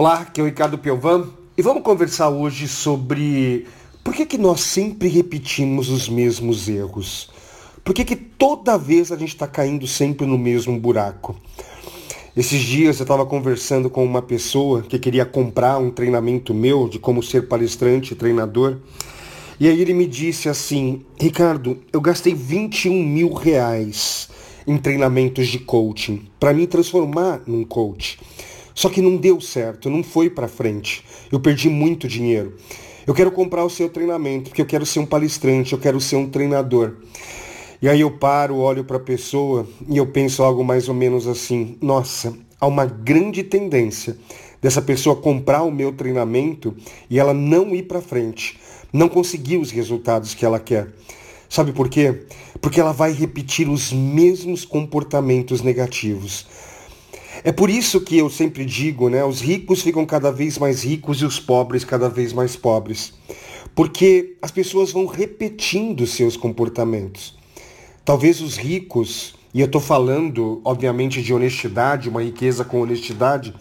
Olá, aqui é o Ricardo Piovan e vamos conversar hoje sobre por que, que nós sempre repetimos os mesmos erros. Por que, que toda vez a gente está caindo sempre no mesmo buraco? Esses dias eu estava conversando com uma pessoa que queria comprar um treinamento meu de como ser palestrante e treinador. E aí ele me disse assim, Ricardo, eu gastei 21 mil reais em treinamentos de coaching para me transformar num coach. Só que não deu certo, não foi para frente. Eu perdi muito dinheiro. Eu quero comprar o seu treinamento, porque eu quero ser um palestrante, eu quero ser um treinador. E aí eu paro, olho para a pessoa e eu penso algo mais ou menos assim: nossa, há uma grande tendência dessa pessoa comprar o meu treinamento e ela não ir para frente, não conseguir os resultados que ela quer. Sabe por quê? Porque ela vai repetir os mesmos comportamentos negativos. É por isso que eu sempre digo, né? Os ricos ficam cada vez mais ricos e os pobres cada vez mais pobres. Porque as pessoas vão repetindo seus comportamentos. Talvez os ricos, e eu estou falando, obviamente, de honestidade, uma riqueza com honestidade,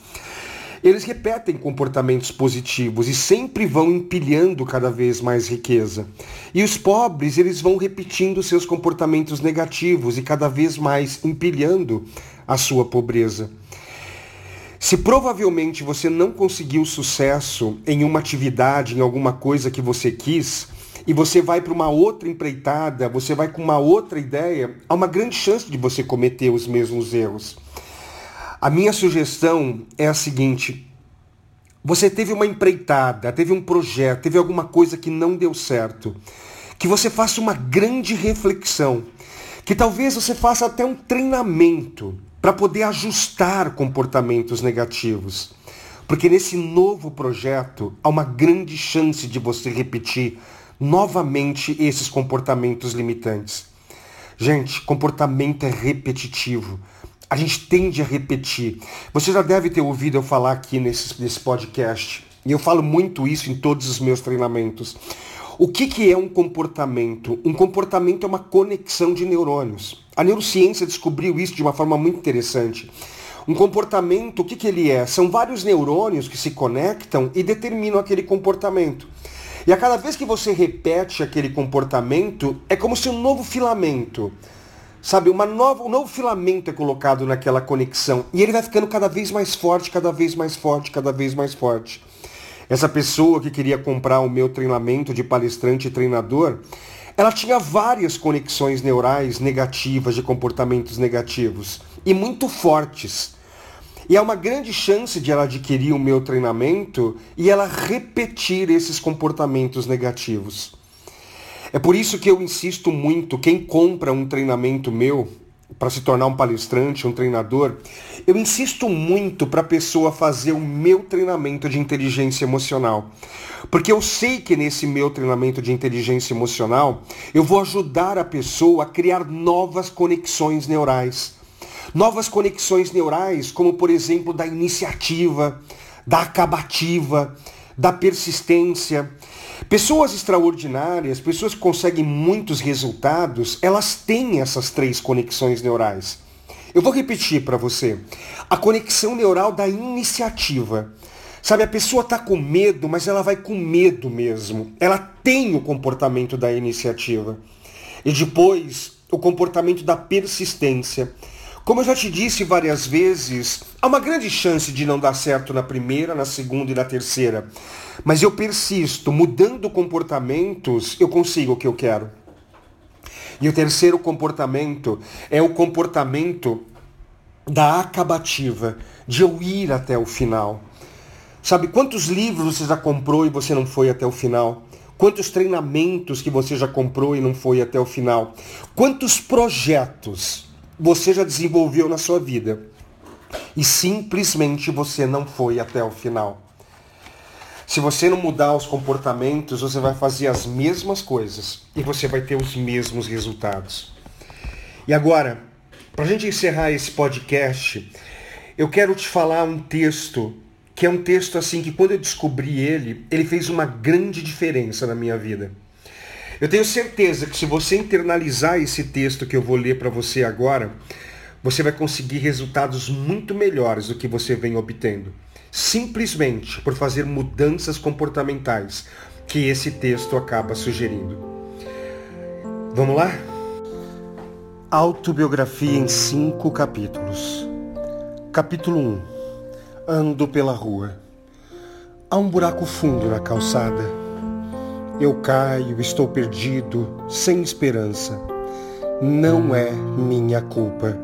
eles repetem comportamentos positivos e sempre vão empilhando cada vez mais riqueza. E os pobres, eles vão repetindo seus comportamentos negativos e cada vez mais empilhando a sua pobreza. Se provavelmente você não conseguiu sucesso em uma atividade, em alguma coisa que você quis, e você vai para uma outra empreitada, você vai com uma outra ideia, há uma grande chance de você cometer os mesmos erros. A minha sugestão é a seguinte: você teve uma empreitada, teve um projeto, teve alguma coisa que não deu certo, que você faça uma grande reflexão, que talvez você faça até um treinamento para poder ajustar comportamentos negativos. Porque nesse novo projeto há uma grande chance de você repetir novamente esses comportamentos limitantes. Gente, comportamento é repetitivo. A gente tende a repetir. Você já deve ter ouvido eu falar aqui nesse, nesse podcast. E eu falo muito isso em todos os meus treinamentos. O que, que é um comportamento? Um comportamento é uma conexão de neurônios. A neurociência descobriu isso de uma forma muito interessante. Um comportamento, o que, que ele é? São vários neurônios que se conectam e determinam aquele comportamento. E a cada vez que você repete aquele comportamento, é como se um novo filamento, sabe, uma nova, um novo filamento é colocado naquela conexão. E ele vai ficando cada vez mais forte, cada vez mais forte, cada vez mais forte. Essa pessoa que queria comprar o meu treinamento de palestrante e treinador, ela tinha várias conexões neurais negativas de comportamentos negativos e muito fortes. E há uma grande chance de ela adquirir o meu treinamento e ela repetir esses comportamentos negativos. É por isso que eu insisto muito, quem compra um treinamento meu, para se tornar um palestrante, um treinador, eu insisto muito para a pessoa fazer o meu treinamento de inteligência emocional. Porque eu sei que nesse meu treinamento de inteligência emocional, eu vou ajudar a pessoa a criar novas conexões neurais. Novas conexões neurais, como por exemplo da iniciativa, da acabativa, da persistência. Pessoas extraordinárias, pessoas que conseguem muitos resultados, elas têm essas três conexões neurais. Eu vou repetir para você. A conexão neural da iniciativa. Sabe, a pessoa está com medo, mas ela vai com medo mesmo. Ela tem o comportamento da iniciativa. E depois, o comportamento da persistência. Como eu já te disse várias vezes, há uma grande chance de não dar certo na primeira, na segunda e na terceira. Mas eu persisto, mudando comportamentos, eu consigo o que eu quero. E o terceiro comportamento é o comportamento da acabativa, de eu ir até o final. Sabe quantos livros você já comprou e você não foi até o final? Quantos treinamentos que você já comprou e não foi até o final? Quantos projetos você já desenvolveu na sua vida e simplesmente você não foi até o final. Se você não mudar os comportamentos, você vai fazer as mesmas coisas e você vai ter os mesmos resultados. E agora, para a gente encerrar esse podcast, eu quero te falar um texto que é um texto assim que quando eu descobri ele, ele fez uma grande diferença na minha vida. Eu tenho certeza que se você internalizar esse texto que eu vou ler para você agora, você vai conseguir resultados muito melhores do que você vem obtendo. simplesmente por fazer mudanças comportamentais que esse texto acaba sugerindo. Vamos lá? Autobiografia em cinco capítulos. Capítulo 1. Ando pela rua. Há um buraco fundo na calçada. Eu caio, estou perdido, sem esperança. Não é minha culpa.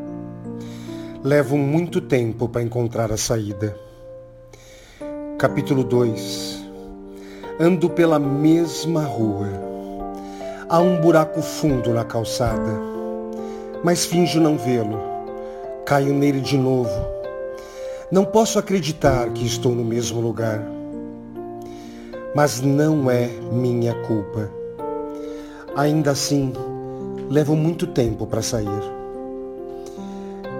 Levo muito tempo para encontrar a saída. Capítulo 2 Ando pela mesma rua. Há um buraco fundo na calçada, mas finjo não vê-lo. Caio nele de novo. Não posso acreditar que estou no mesmo lugar. Mas não é minha culpa. Ainda assim, levo muito tempo para sair.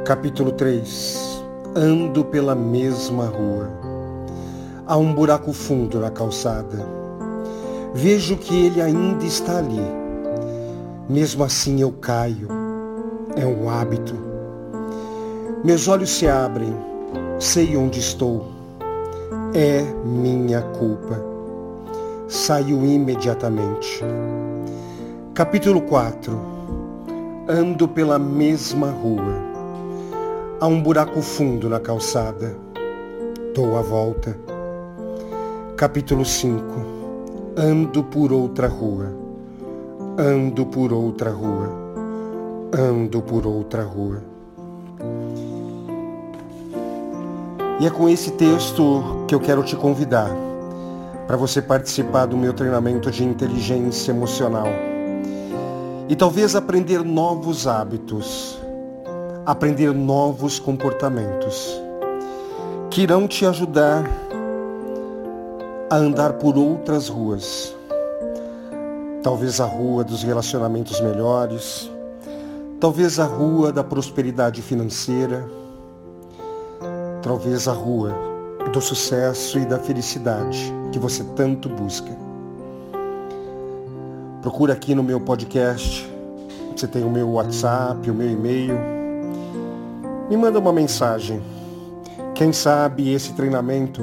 Capítulo 3 Ando pela mesma rua. Há um buraco fundo na calçada. Vejo que ele ainda está ali. Mesmo assim eu caio. É um hábito. Meus olhos se abrem. Sei onde estou. É minha culpa. Saio imediatamente. Capítulo 4 Ando pela mesma rua. Há um buraco fundo na calçada. Dou a volta. Capítulo 5 Ando por outra rua, ando por outra rua, ando por outra rua. E é com esse texto que eu quero te convidar para você participar do meu treinamento de inteligência emocional e talvez aprender novos hábitos, aprender novos comportamentos que irão te ajudar a andar por outras ruas. Talvez a rua dos relacionamentos melhores, talvez a rua da prosperidade financeira, talvez a rua do sucesso e da felicidade que você tanto busca. Procura aqui no meu podcast, você tem o meu WhatsApp, o meu e-mail. Me manda uma mensagem. Quem sabe esse treinamento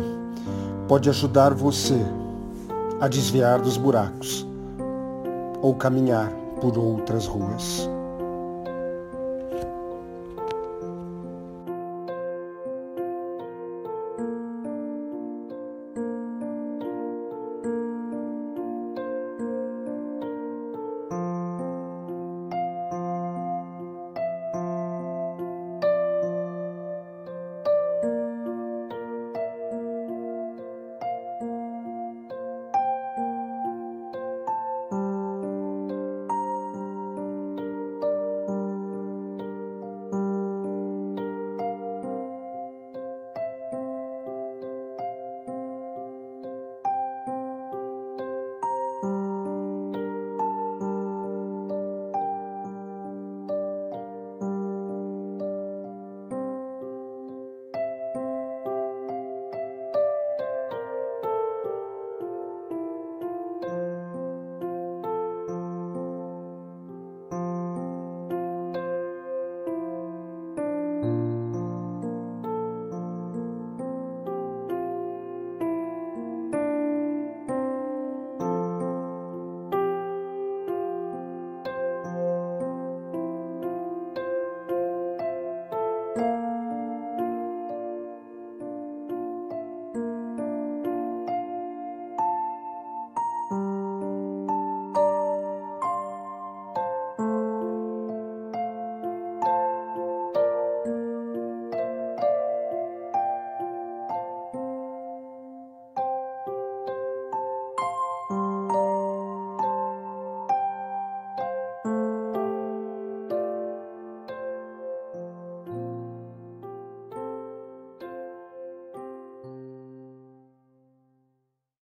pode ajudar você a desviar dos buracos ou caminhar por outras ruas.